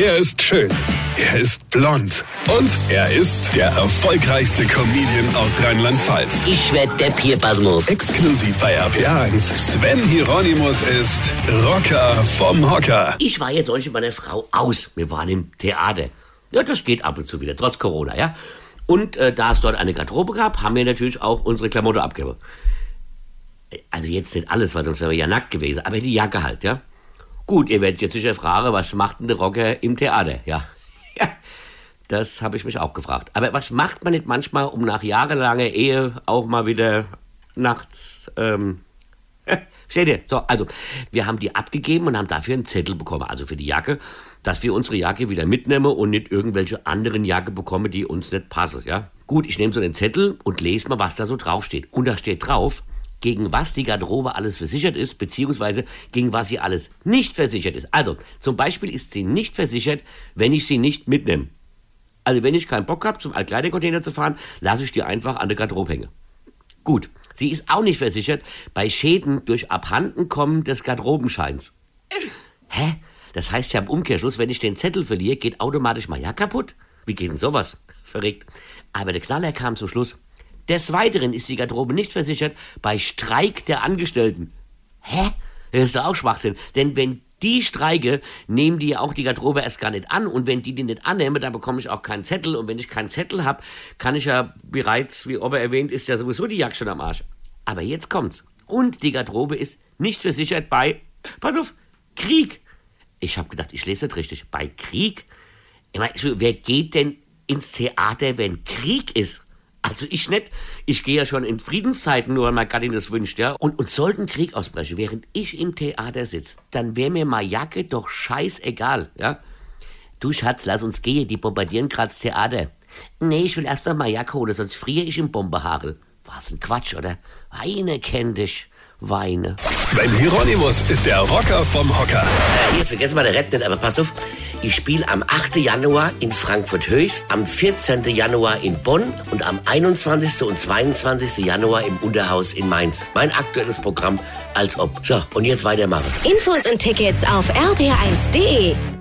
Er ist schön. Er ist blond. Und er ist der erfolgreichste Comedian aus Rheinland-Pfalz. Ich werd der Pierpasmus. Exklusiv bei RPA1. Sven Hieronymus ist Rocker vom Hocker. Ich war jetzt euch mit meiner Frau aus. Wir waren im Theater. Ja, das geht ab und zu wieder, trotz Corona, ja. Und äh, da es dort eine Garderobe gab, haben wir natürlich auch unsere Klamotte abgegeben. Also jetzt nicht alles, weil sonst wären wir ja nackt gewesen, aber die Jacke halt, ja. Gut, ihr werdet jetzt sicher fragen, was macht denn der Rocker im Theater, ja. Ja, das habe ich mich auch gefragt. Aber was macht man nicht manchmal, um nach jahrelanger Ehe auch mal wieder nachts, ähm, Seht ihr? So, also, wir haben die abgegeben und haben dafür einen Zettel bekommen, also für die Jacke, dass wir unsere Jacke wieder mitnehmen und nicht irgendwelche anderen Jacke bekommen, die uns nicht passen, ja? Gut, ich nehme so den Zettel und lese mal, was da so draufsteht. Und da steht drauf, gegen was die Garderobe alles versichert ist, beziehungsweise gegen was sie alles nicht versichert ist. Also, zum Beispiel ist sie nicht versichert, wenn ich sie nicht mitnehme. Also, wenn ich keinen Bock habe, zum Altkleidercontainer zu fahren, lasse ich die einfach an der Garderobe hängen. Gut, sie ist auch nicht versichert bei Schäden durch Abhandenkommen des Garderobenscheins. Hä? Das heißt ja im Umkehrschluss, wenn ich den Zettel verliere, geht automatisch mein Jahr kaputt? Wie geht denn sowas? Verregt. Aber der Knaller kam zum Schluss. Des Weiteren ist die Garderobe nicht versichert bei Streik der Angestellten. Hä? Das ist doch auch Schwachsinn. Denn wenn die streike, nehmen die ja auch die Garderobe erst gar nicht an. Und wenn die die nicht annehmen, dann bekomme ich auch keinen Zettel. Und wenn ich keinen Zettel habe, kann ich ja bereits, wie Ober erwähnt, ist ja sowieso die Jagd schon am Arsch. Aber jetzt kommt's. Und die Garderobe ist nicht versichert bei, pass auf, Krieg. Ich habe gedacht, ich lese das richtig. Bei Krieg? Ich meine, wer geht denn ins Theater, wenn Krieg ist? Also ich nicht. Ich gehe ja schon in Friedenszeiten, nur weil meine Gattin das wünscht, ja. Und, und sollte Krieg ausbrechen, während ich im Theater sitze, dann wäre mir mal Jacke doch scheißegal, ja. Du Schatz, lass uns gehen, die bombardieren gerade das Theater. Nee, ich will erst noch mal Jacke holen, sonst friere ich im Bombehagel. Was ein Quatsch, oder? Weine kenn dich. Weine. Sven Hieronymus ist der Rocker vom Hocker. Äh, hier, vergessen mal der Rap nicht, aber pass auf. Ich spiele am 8. Januar in Frankfurt-Höchst, am 14. Januar in Bonn und am 21. und 22. Januar im Unterhaus in Mainz. Mein aktuelles Programm als ob. So, und jetzt weitermachen. Infos und Tickets auf rb1.de.